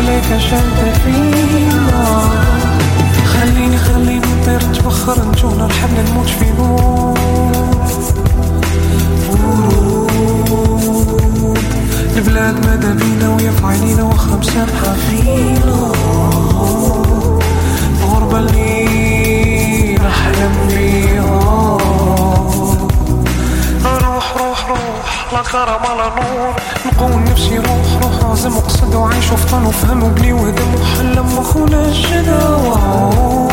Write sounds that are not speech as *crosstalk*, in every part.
رايحة وملايكة شادة فينا. خليني خليني نطير نتبخر نجونا الحل نموت في نور البلاد ماذا بينا ويا في عينينا واخا مسامحة فينا الغربة اللي نحلم بيها لا كرم على نور. نقول نفسي روح روح عزم وقصد وعيش وفطن وفهم وبلي وهدم. وحلم وخونا الجدا وعود.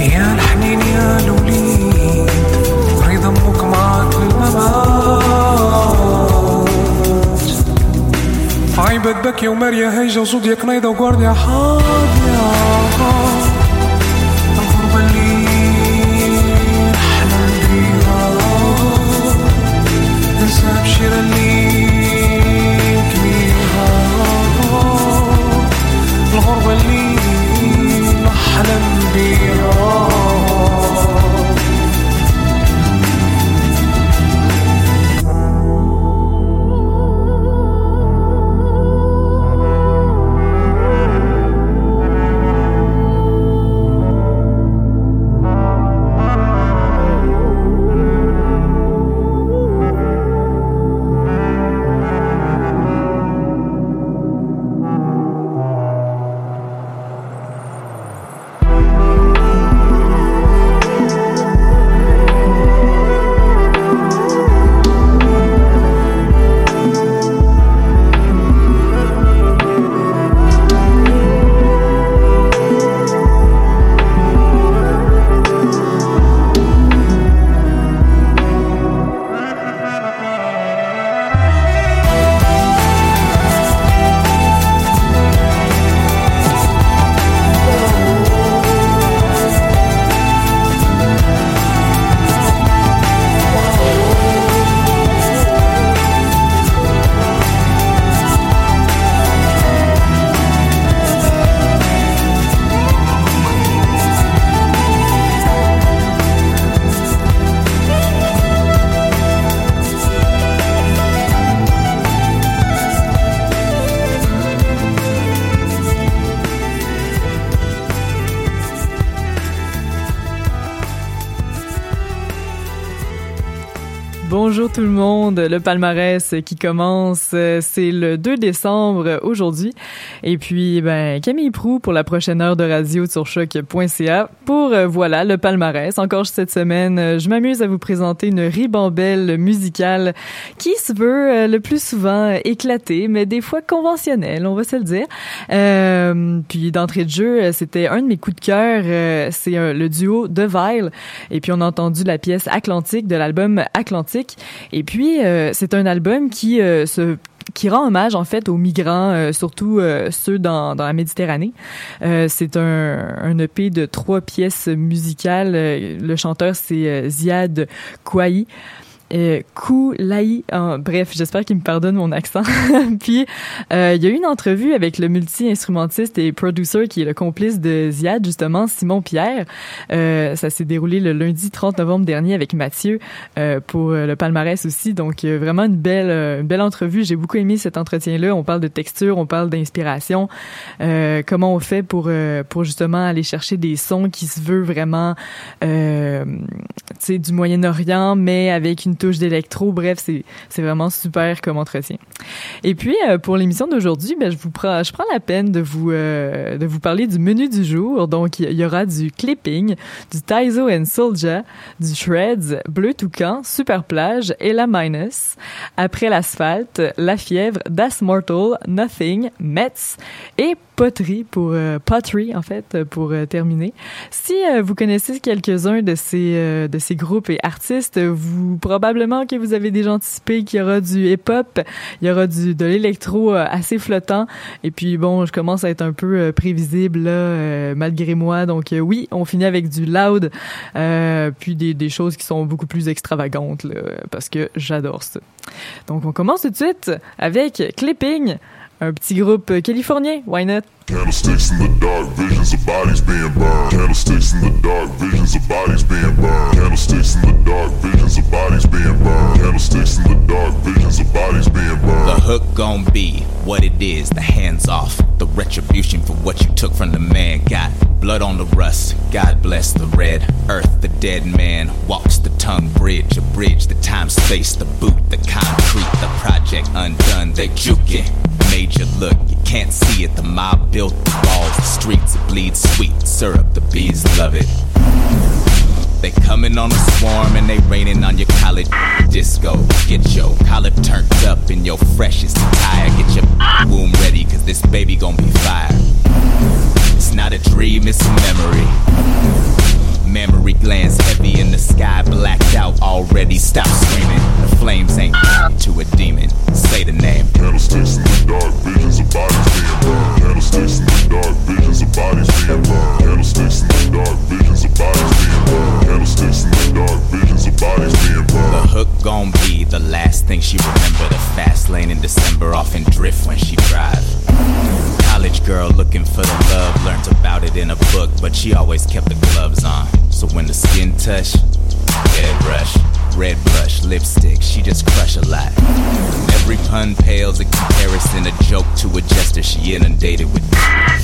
يا الحنين يا الوليد رضا أمك معاك للممات. عيبت بكي وماريا هيجا وزود يا كنيدة وجوارديا حاضية tout le monde. Le palmarès qui commence, euh, c'est le 2 décembre aujourd'hui. Et puis, ben, Camille Prou pour la prochaine heure de radio sur choc.ca pour, euh, voilà, le palmarès. Encore cette semaine, euh, je m'amuse à vous présenter une ribambelle musicale qui se veut le plus souvent éclatée, mais des fois conventionnelle, on va se le dire. Puis d'entrée de jeu, c'était un de mes coups de cœur. c'est le duo The Vile. Et puis on a entendu la pièce Atlantique de l'album Atlantique. Et puis euh, c'est un album qui euh, se qui rend hommage en fait aux migrants, euh, surtout ceux dans, dans la Méditerranée. c'est un, un EP de trois pièces musicales. Le chanteur c'est Ziad Kouaï euh, Koulaï. bref, j'espère qu'il me pardonne mon accent. *laughs* Puis, euh, il y a eu une entrevue avec le multi-instrumentiste et producer qui est le complice de Ziad, justement, Simon Pierre. Euh, ça s'est déroulé le lundi 30 novembre dernier avec Mathieu euh, pour le palmarès aussi. Donc, euh, vraiment une belle, euh, une belle entrevue. J'ai beaucoup aimé cet entretien-là. On parle de texture, on parle d'inspiration. comment on fait pour, pour justement aller chercher des sons qui se veut vraiment, tu sais, du Moyen-Orient, mais avec une touche d'électro. Bref, c'est c'est vraiment super comme entretien. Et puis euh, pour l'émission d'aujourd'hui, ben je vous prends je prends la peine de vous euh, de vous parler du menu du jour. Donc il y aura du clipping, du Taizo and Soldier, du Shreds, Bleu Toucan, Super Plage et la Minus. Après l'asphalte, La Fièvre, Das Mortal, Nothing, Metz et poterie pour euh, pottery en fait pour euh, terminer. Si euh, vous connaissez quelques-uns de ces de ces groupes et artistes, vous probablement que vous avez déjà anticipé qu'il y aura du hip-hop, il y aura du de l'électro assez flottant et puis bon, je commence à être un peu prévisible là malgré moi. Donc oui, on finit avec du loud puis des des choses qui sont beaucoup plus extravagantes là, parce que j'adore ça. Donc on commence tout de suite avec Clipping Un petit groupe euh, californien, why not? Candlesticks in the dark, visions of bodies being burned. Candlesticks in the dark, visions of bodies being burned. Candlesticks in the dark, visions of bodies being burned. Candlesticks in the dark, visions of bodies being burned. The hook gon' be what it is, the hands off. The retribution for what you took from the man. Got blood on the rust, God bless the red earth. The dead man walks the tongue bridge, a bridge, the time space, the boot, the concrete, the project undone. They juking major look, you can't see it. The mob built the walls, the streets, it bleeds sweet syrup. The bees love it. They coming on a swarm and they raining on your college disco. Get your collar turned up in your freshest attire. Get your womb ready, cause this baby gon' be fire. It's not a dream, it's a memory. Memory glands heavy in the sky, blacked out already. Stop screaming. The flames ain't to a demon. Say the name. Candlesticks in the dark, visions of bodies being burned. Candlesticks in the dark, visions of bodies being burned. Candlesticks in the dark, visions of bodies being burned. Candlesticks in the dark, visions of bodies being burned. The hook gon' be the last thing she remember. The fast lane in December, off in drift when she drive. College girl looking for the love, learned about it in a book, but she always kept the gloves on. So when the skin touch, head brush, red blush, lipstick, she just crush a lot. Every pun pales in comparison, a joke to a jester. She inundated with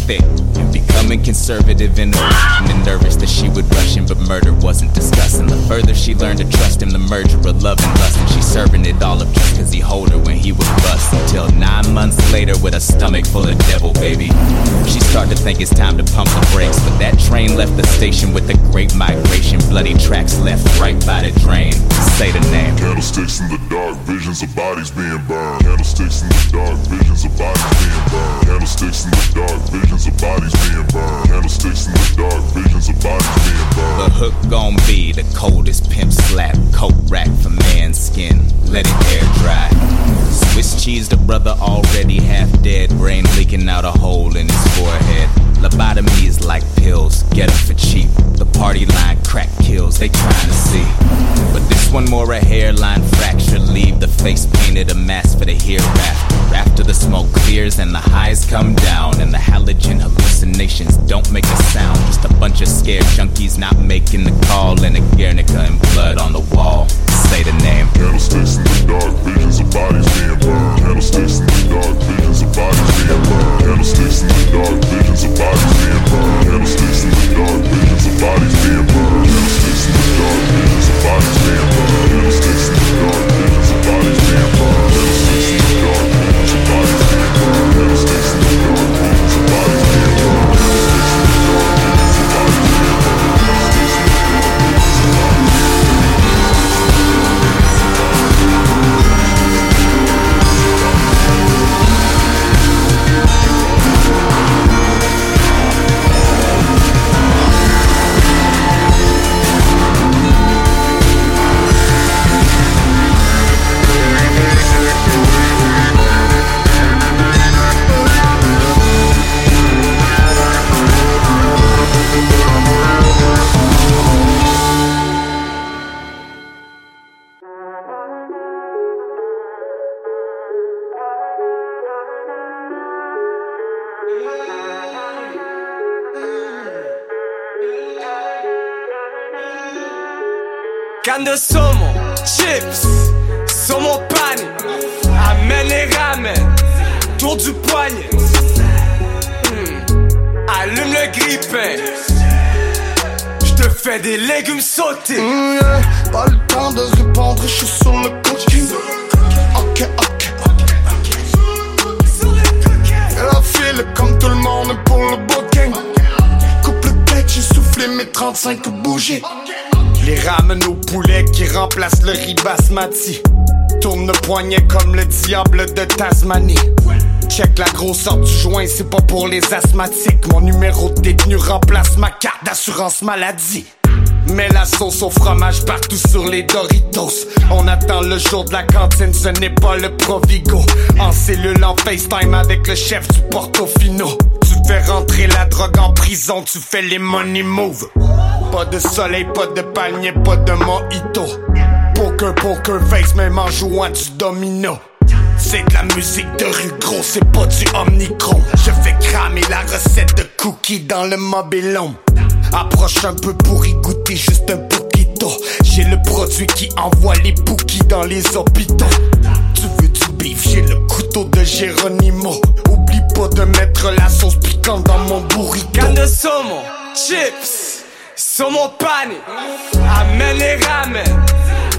thick and becoming conservative and and nervous that she would rush him, but murder wasn't discussing. The further she learned to trust him, the merger of love and lust, and she serving it all up just cause he hold her when he was bust. Until nine months later, with a stomach full of devil, baby, she start to think it's time to pump the brakes. But that train left the station with the great migration, bloody tracks left right by the drain. Say the name. Candlesticks in the dark, visions of bodies being burned. Candlesticks in the dark, visions of bodies being burned. Candlesticks in the dark, visions of bodies being burned. Candlesticks in the dark, visions of bodies being burned. The hook gon' be the coldest pimp slap, coat rack for man's skin. Let it air dry. Swiss cheese, the brother already half dead, brain leaking out a hole in his forehead. Lobotomies like pills, get them for cheap. The party line crack kills, they trying to see. But this one more a hairline fracture, leave the face painted a mask for the hereafter. After the smoke clears and the highs come down, and the halogen hallucinations don't make a sound. Just a bunch of scared junkies not making the call, and a Guernica and blood on the wall. Say the name. Candlesticks in the dark, visions of bodies being burned. Candlesticks in the dark, visions of bodies being burned. Candlesticks in the dark, visions of bodies being burned. Candlesticks in the dark, visions of bodies being burned. Candlesticks in the dark, visions of bodies being burned. Candlesticks in the dark, Canne du poignet. Hmm. Allume le grippin. Je te fais des légumes sautés. Mm, yeah. Pas le temps de répondre, je suis sur le cooking. Ok, ok, Fais la file comme tout le monde pour le booking. Coupe le tête, j'ai soufflé mes 35 bougies. Les ramen au poulet qui remplacent le riz basmati. Tourne le poignet comme le diable de Tasmanie. Check la grosseur du joint, c'est pas pour les asthmatiques. Mon numéro de détenu remplace ma carte d'assurance maladie. Mets la sauce au fromage partout sur les Doritos. On attend le jour de la cantine, ce n'est pas le Provigo. En cellule, en FaceTime avec le chef du Portofino. Tu fais rentrer la drogue en prison, tu fais les money moves. Pas de soleil, pas de palmier, pas de mojito. Poker, poker face, même en jouant du domino. C'est de la musique de rue gros, c'est pas du omnicron. Je fais cramer la recette de cookies dans le mobilhome. Approche un peu pour y goûter juste un poquito. J'ai le produit qui envoie les bookies dans les hôpitaux. Tu veux du beef, j'ai le couteau de Geronimo. Oublie pas de mettre la sauce piquante dans mon burrito. Canne de saumon, chips, saumon pané. Amène les ramen,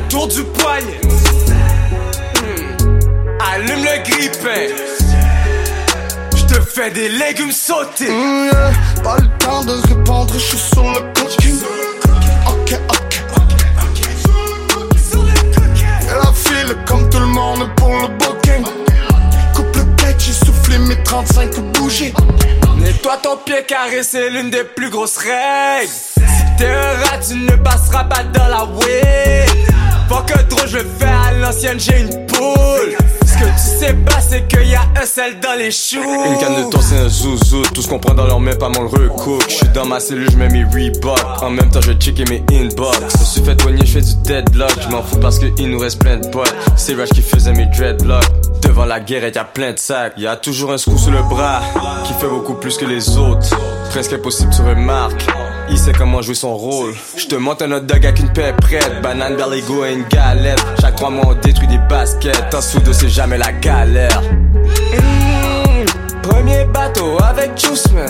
tour du poignet. Allume le grippin. Je te fais des légumes sautés. Mm, yeah. Pas le temps de répondre, je suis sur le cooking. Ok, ok. Fais la file comme tout le monde pour le booking. Coupe le tête, j'ai soufflé mes 35 bougies. Nettoie ton pied carré, c'est l'une des plus grosses règles. Si t'es un rat, tu ne passeras pas dans la weed. Faut que trop je fais à l'ancienne, j'ai une poule. Ce que tu sais pas, c'est qu'il y a un sel dans les choux. Une canne de thon, c'est un zouzou. Tout ce qu'on prend dans leur main, pas mon le recook. J'suis dans ma cellule, j'mets mes Reebok. En même temps, je checker mes inbox. Je suis fait soigner, j'fais du deadlock. J'm'en fous parce qu'il nous reste plein de potes. C'est Rush qui faisait mes dreadlocks. Devant la guerre, y'a plein de sacs. Y'a toujours un scoop sous le bras qui fait beaucoup plus que les autres. Presque impossible, tu remarques. Il sait comment jouer son rôle. Je te monte un hot dog avec une paix prête. Banane, berligo et une galette. Chaque trois mois, on détruit des baskets. En sous c'est jamais la galère. Mmh, premier bateau avec Juice Man.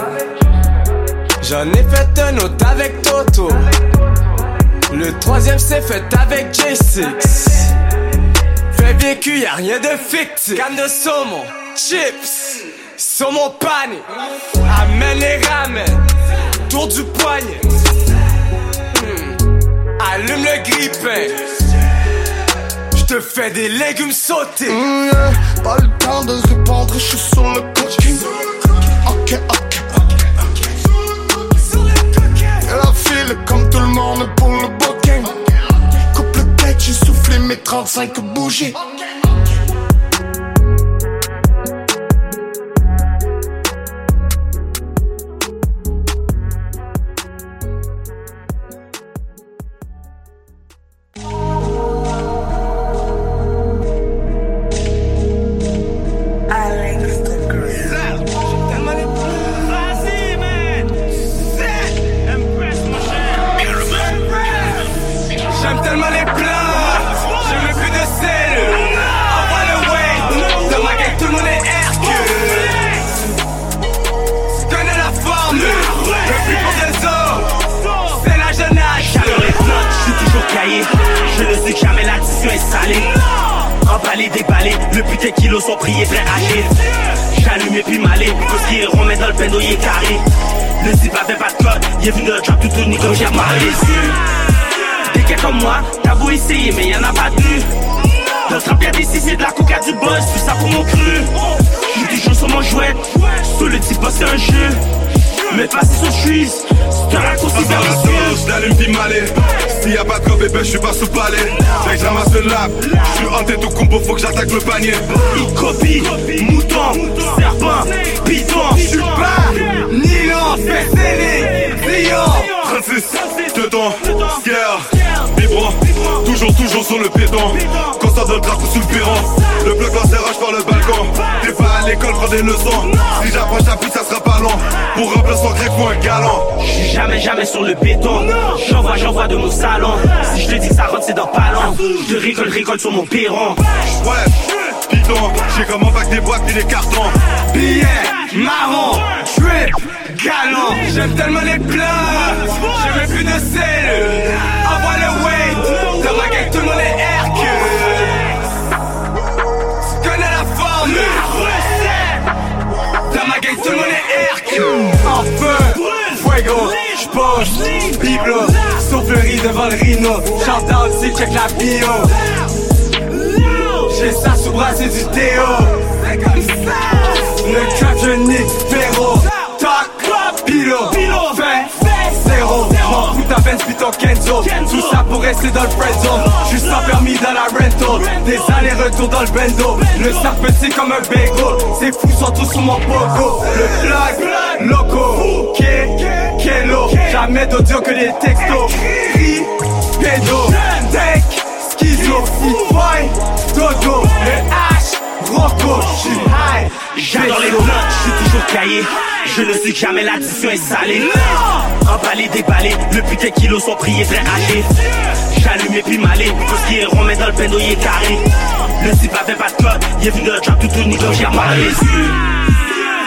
J'en ai fait un autre avec Toto. Le troisième s'est fait avec J6. Fait vécu, y'a rien de fictif. Canne de saumon, chips, saumon pané. Amène les ramen, tour du poignet. Hmm, Allume le grippin. Je te fais des légumes sautés. Mm, yeah. Pas le temps de répondre, je suis sur le cooking. Ok, ok. Fais la file comme tout le monde pour le booking. Coupe le tête, j'ai soufflé mes 35 bougies. J'aime salée. Emballé, déballé, le putain kilos sont priés, prêts à agir. J'allume et puis malé, parce qu'il remet dans le il est carré. Le zip avait pas de code, il est venu le trap tout tourné comme j'ai yeux. Des gars comme moi, t'as beau essayer, mais y'en a pas de des six, c'est de la coca du boss, fais ça pour mon cru. J'suis toujours sur mon jouet, sous le type c'est un jeu. Mais passer sur Suisse, c'est un raccourci vers les yeux. Je l'allume puis malé S'il y a pas de bébé, je suis pas sous palais Dès que je ramasse le lap Je suis hanté tout combo, faut que j'attaque le panier Il copie, mouton, serpent, python. J'suis pas Nylon, c'est Céline, Dion. 36, dedans, scare, vibrant Toujours, toujours sur le péton Drapeau sous le perron Le bloc lancé rage par le balcon T'es pas à l'école, prends des leçons Si j'approche ta pute, ça sera pas long Pour remplacer un grec ou un galant. J'suis jamais, jamais sur le béton. J'envoie, j'envoie de mon salon. Si je te dis que ça rentre, c'est dans pas long. Je rigole, rigole sur mon perron. Ouais, j'ai comme un bac des boîtes et des cartons. Billets, marron, trip, galant. J'aime tellement les plats, j'ai même plus de sel. Envoie le weight, dans ma gang tout le monde est tout le monde est Hercule. En feu, fuego, j'pose, biblo, soufflerie devant le rhino. Chante out, si check la bio. J'ai ça sous bras, c'est du déo. C'est comme ça. Le trap, je nique, véro. Talk, pilo, fait, Kenzo. Tout ça pour rester dans le friend zone. Juste pas permis dans la rental. Des allers-retours dans le bendo. Le sac petit comme un bagel. C'est fou, sont tous sur mon pogo. Le flag, loco, K, Kelo. Jamais d'audio que des textos. Cri, pédo, deck, schizo, boy, dodo, le H, Rocco, j'suis high, J'adore les blocs, je suis toujours caillé. Je ne que jamais l'addition est salée. Emballé, déballé, le putain kilos sont priés, très âgés. J'allume et puis malé, tout ce qui est rond, mais dans le il est carré. Le zip avait pas de code, il est venu de drop tout au niveau, j'ai mal les yeux.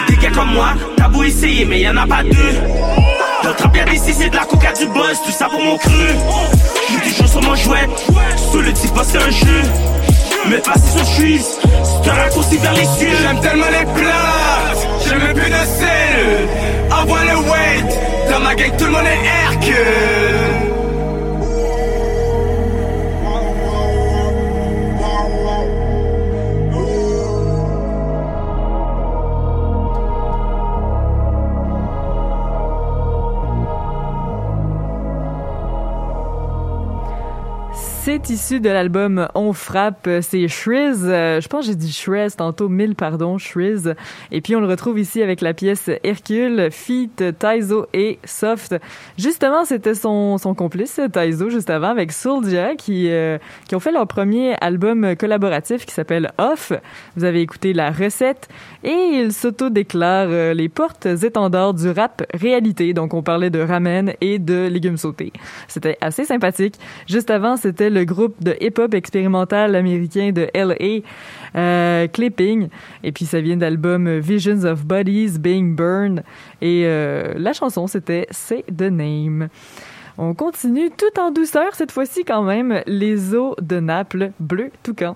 Des gars comme moi, t'as beau essayer, mais y'en a pas deux. Trap, y'a des c'est de la coca, du buzz, tout ça pour mon cru. J'suis toujours sur mon jouet, sous le type, c'est un jeu. Mais pas si sur cheese, c'est un raccourci vers les cieux. J'aime tellement les plats, j'ai même plus de sel. Envoie le weight, dans ma gang tout le monde est Hercule. C'est issu de l'album On frappe, c'est Shriz. Euh, je pense que j'ai dit Shrez tantôt, mille pardon, Shriz. Et puis on le retrouve ici avec la pièce Hercule, Feat, Taizo et Soft. Justement, c'était son, son complice, Taizo, juste avant, avec Soulja, qui, euh, qui ont fait leur premier album collaboratif qui s'appelle Off. Vous avez écouté la recette et ils s'auto-déclarent euh, les portes étendards du rap réalité. Donc on parlait de ramen et de légumes sautés. C'était assez sympathique. Juste avant, c'était groupe de hip-hop expérimental américain de LA, euh, Clipping. Et puis ça vient d'album Visions of Bodies Being Burned. Et euh, la chanson, c'était Say the Name. On continue tout en douceur cette fois-ci quand même. Les eaux de Naples, bleu toucan.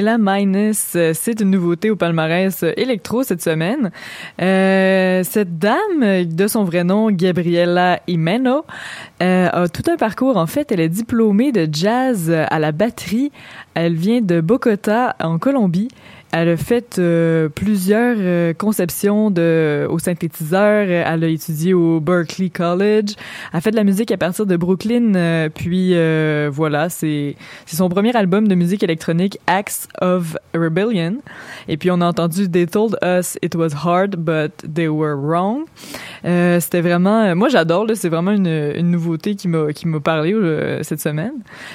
Ella Minus. Euh, C'est une nouveauté au palmarès euh, électro cette semaine. Euh, cette dame, de son vrai nom, Gabriela Imeno, euh, a tout un parcours. En fait, elle est diplômée de jazz à la batterie. Elle vient de Bogota, en Colombie. Elle a fait euh, plusieurs euh, conceptions de, au synthétiseur. Elle a étudié au Berklee College. Elle a fait de la musique à partir de Brooklyn. euh, puis euh, voilà, c'est son premier album de musique électronique, Acts of Rebellion. Et puis on a entendu They told us it was hard, but they were wrong. Euh, C'était vraiment, moi j'adore. C'est vraiment une nouveauté qui m'a qui m'a parlé euh, cette semaine.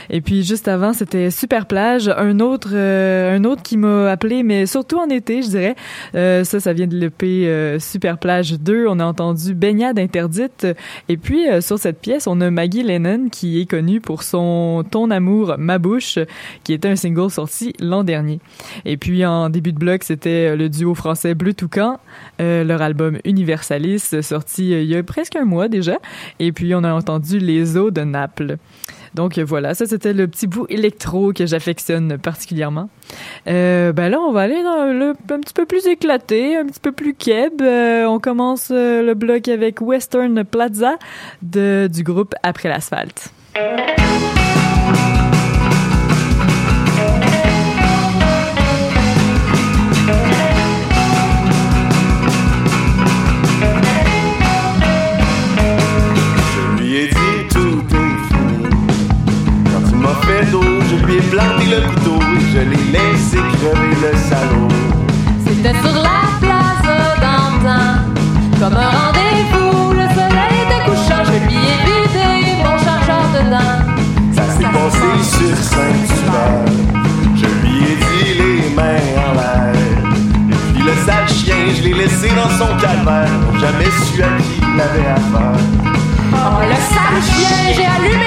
Et puis juste avant, c'était Super Plage, un autre euh, un autre qui m'a appelé, mais surtout en été, je dirais. Euh, ça, ça vient de l'EP Super Plage 2. On a entendu Baignade interdite. Et puis sur cette pièce, on a Maggie Lennon qui est connue pour son Ton amour ma bouche, qui était un single sorti l'an dernier. Et puis en début de bloc, c'était le duo français Bleu Toucan, leur album Universalis, sorti il y a presque un mois déjà. Et puis on a entendu Les eaux de Naples. Donc euh, voilà, ça c'était le petit bout électro que j'affectionne particulièrement. Euh, ben là, on va aller dans le un petit peu plus éclaté, un petit peu plus keb. Euh, on commence le bloc avec Western Plaza de, du groupe Après l'asphalte. D'eau, je lui ai planté le couteau et je l'ai laissé crever le salaud. C'était sur la place d'antan, comme un rendez-vous. Le soleil était couchant, je lui ai vidé mon chargeur dedans. Ça s'est passé sur Saint-Hubert. Je lui ai dit les mains en l'air. Et puis le sale chien, je l'ai laissé dans son calvaire. Jamais su à qui il avait affaire. Oh, le sale chien, j'ai allumé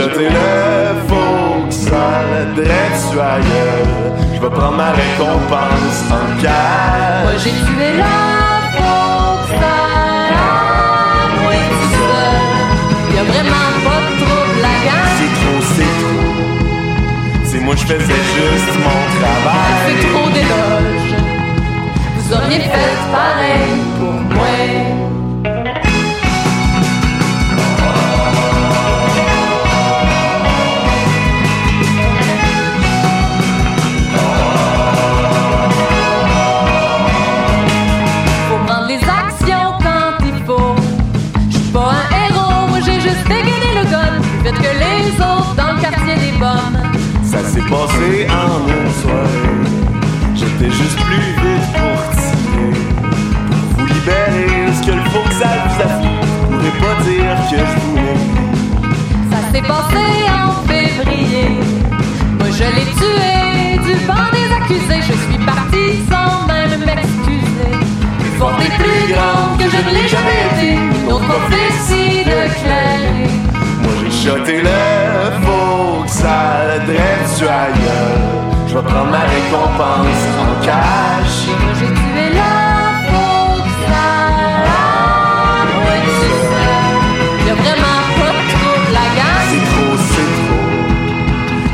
Jeté le faux sale sur ailleurs. Je vais prendre ma récompense en cash. Moi j'ai tué la fausse moi tout seul. Y'a vraiment pas de trouble la gang. C'est trop, c'est trop. C'est moi je faisais juste mon travail. C'est trop d'éloges. Vous auriez fait pareil pour moi. Passé en une. J'étais juste plus vite pour. Pour vous libérer, ce que faut que ça vous afflige. Vous pourrez pas dire que je voulais. Ça s'est passé en février. Moi je l'ai tué du banc des accusés. Je suis parti sans même m'excuser. Forte et plus grande que je ne l'ai jamais été. Une autre prophétie de. Shoté le faux que ça le dresse ailleurs. Je vais prendre ma récompense en cash. J'ai tué la fausse Ouais, c'est ça. Y'a vraiment pas de trouble la gang. C'est trop, c'est trop.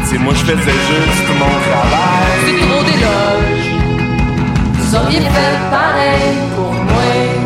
C'est moi je faisais juste mon travail. C'est trop d'éloges. Vous auriez fait pareil pour moi.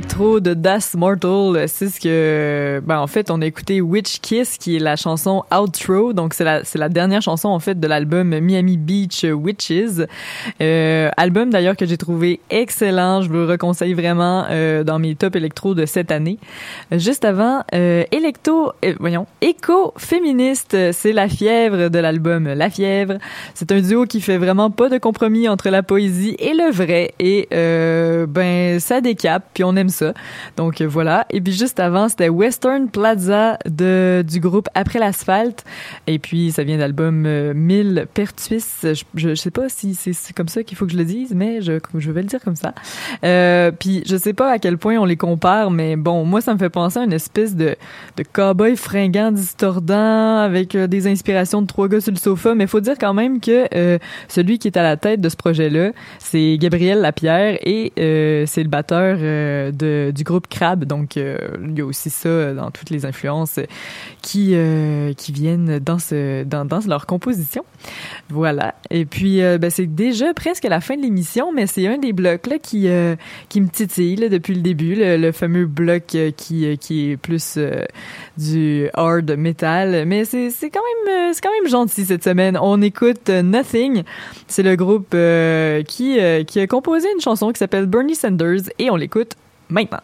Électro de Das Mortal. C'est ce que, ben, en fait, on a écouté Witch Kiss, qui est la chanson Outro. Donc, c'est la, c'est la dernière chanson, en fait, de l'album Miami Beach Witches. Euh, album, d'ailleurs, que j'ai trouvé excellent. Je vous le reconseille vraiment, euh, dans mes top électro de cette année. Juste avant, euh, électro, euh, voyons, éco-féministe. C'est la fièvre de l'album La Fièvre. C'est un duo qui fait vraiment pas de compromis entre la poésie et le vrai. Et, ben, ça décape, puis on aime ça. Donc euh, voilà. Et puis juste avant, c'était Western Plaza de du groupe Après l'asphalte. Et puis ça vient d'album euh, 1000 Pertuis. Je, je, sais pas si c'est comme ça qu'il faut que je le dise, mais je, je vais le dire comme ça. Euh, puis je sais pas à quel point on les compare, mais bon, moi ça me fait penser à une espèce de de cowboy fringant, distordant, avec euh, des inspirations de trois gars sur le sofa. Mais faut dire quand même que euh, celui qui est à la tête de ce projet-là, c'est Gabriel Lapierre et euh, c'est le batteur euh, du groupe Crab. Donc, euh, il y a aussi ça dans toutes les influences qui euh, qui viennent dans ce dans, dans leur composition. Voilà. Et puis, euh, ben, c'est déjà presque la fin de l'émission, mais c'est un des blocs là qui qui me titille depuis le début, le, fameux bloc qui qui est plus du hard metal. Mais c'est quand même quand même gentil cette semaine. On écoute Nothing. C'est le groupe qui qui a composé une chanson qui s'appelle Bernie Sanders et on l'écoute Maipa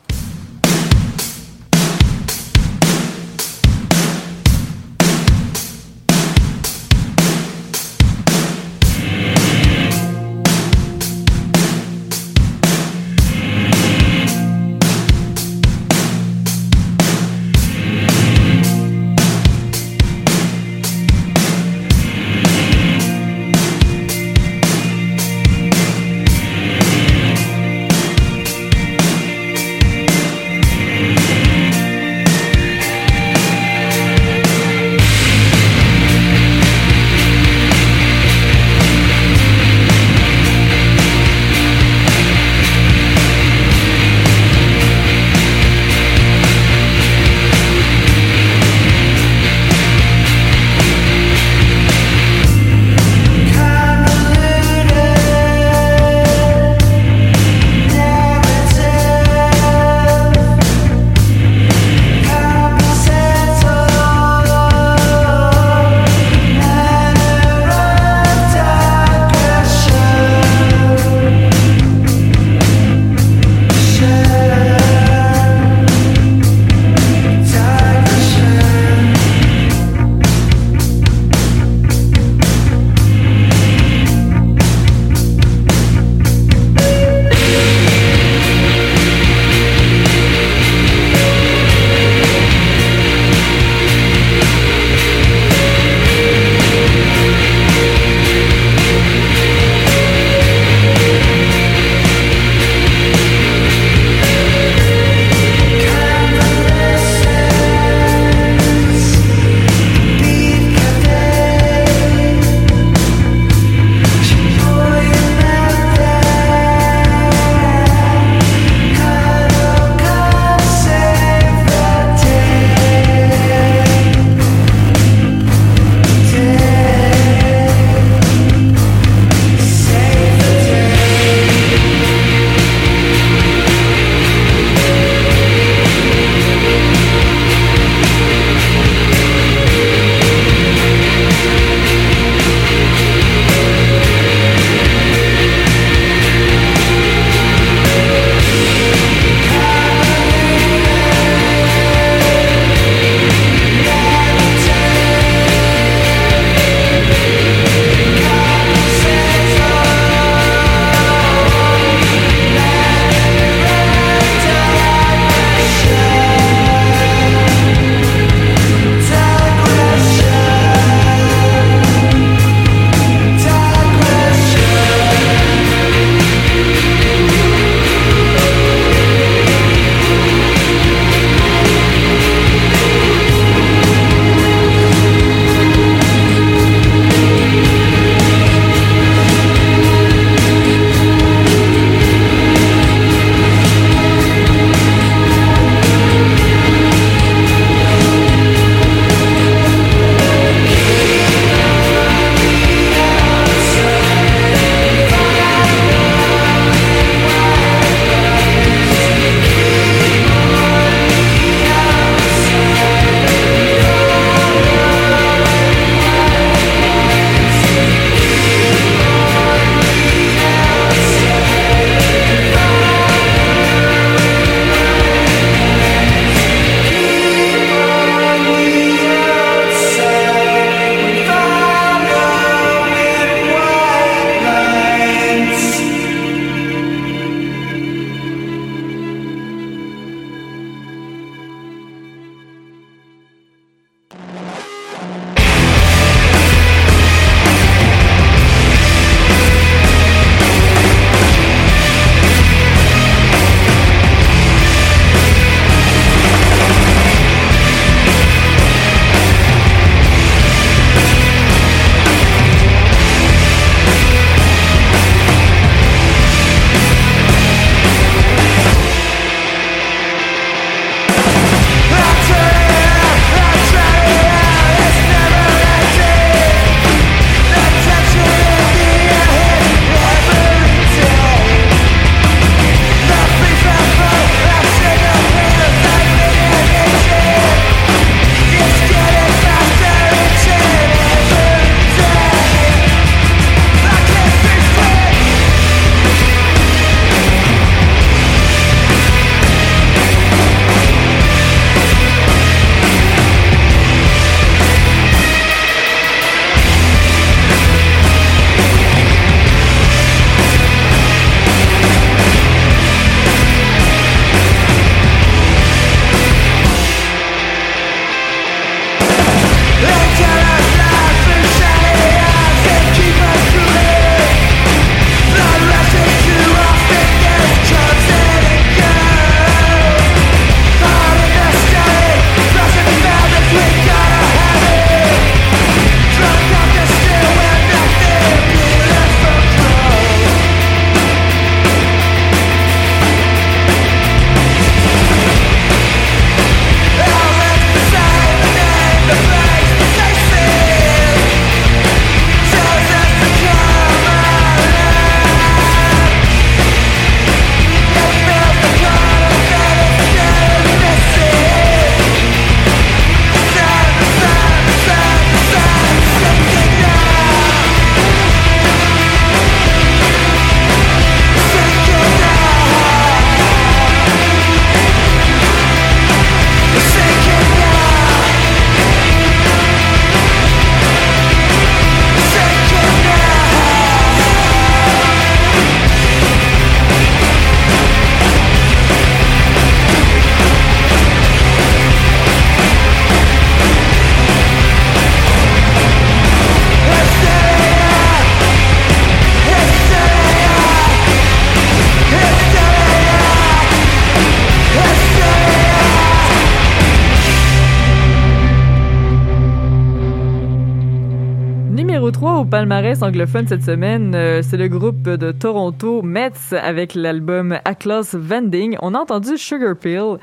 numéro 3 au palmarès anglophone cette semaine, euh, c'est le groupe de Toronto Mets avec l'album Atlas Vending. On a entendu Sugar Pill.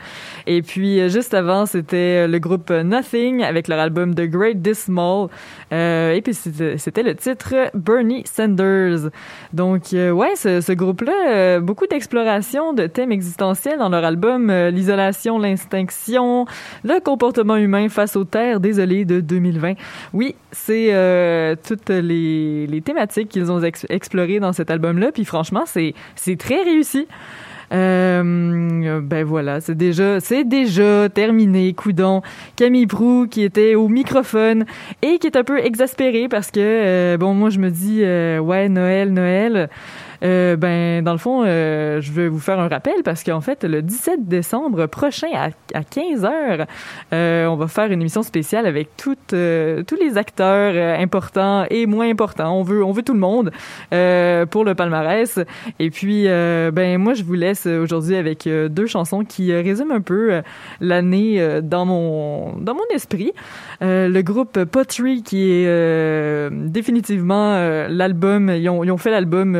Et puis euh, juste avant, c'était le groupe Nothing avec leur album The Great Dismal. Euh, et puis c'était le titre Bernie Sanders. Donc euh, ouais, ce, groupe-là, euh, beaucoup d'exploration de thèmes existentiels dans leur album euh, L'isolation, l'extinction, le comportement humain face aux terres désolées de 2020. Oui, c'est euh, toutes les, thématiques qu'ils ont ex- explorées dans cet album-là. Puis franchement, c'est très réussi. Euh, ben voilà, c'est déjà, terminé. Coudon, Camille Prou qui était au microphone et qui est un peu exaspéré parce que euh, bon, moi je me dis euh, ouais Noël, Noël. Euh, ben, dans le fond, euh, je vais vous faire un rappel parce qu'en fait, le 17 décembre prochain à, à 15 heures, euh, on va faire une émission spéciale avec toutes, tous les acteurs importants et moins importants. On veut, on veut tout le monde pour le palmarès. Et puis, ben, moi, je vous laisse aujourd'hui avec deux chansons qui résument un peu l'année dans mon, dans mon esprit. Le groupe Pottery qui est définitivement l'album, ils ont, ils ont fait l'album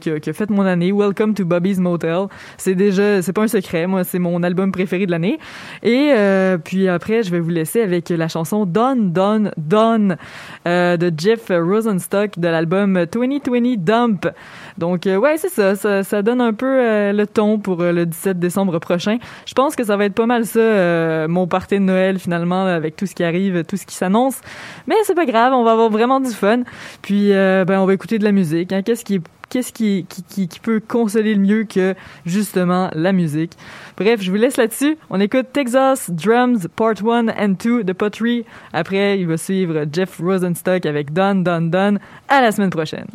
que, que, que fait mon année, Welcome to Bobby's Motel. C'est déjà, c'est pas un secret, moi, c'est mon album préféré de l'année. Et euh, puis après, je vais vous laisser avec la chanson Done, Done, Done euh, de Jeff Rosenstock de l'album 2020 Dump. Donc euh, ouais, c'est ça, ça, ça donne un peu euh, le ton pour le 17 décembre prochain. Je pense que ça va être pas mal ça, mon party de Noël finalement, avec tout ce qui arrive, tout ce qui s'annonce. Mais c'est pas grave, on va avoir vraiment du fun. Puis ben on va écouter de la musique. Hein. Qu'est-ce qui est qu'est-ce qui, peut consoler le mieux que justement la musique. Bref, je vous laisse là-dessus. On écoute Texas Drums Part 1 and 2 de Pottery. Après, il va suivre Jeff Rosenstock avec Done, Done, Done. À la semaine prochaine.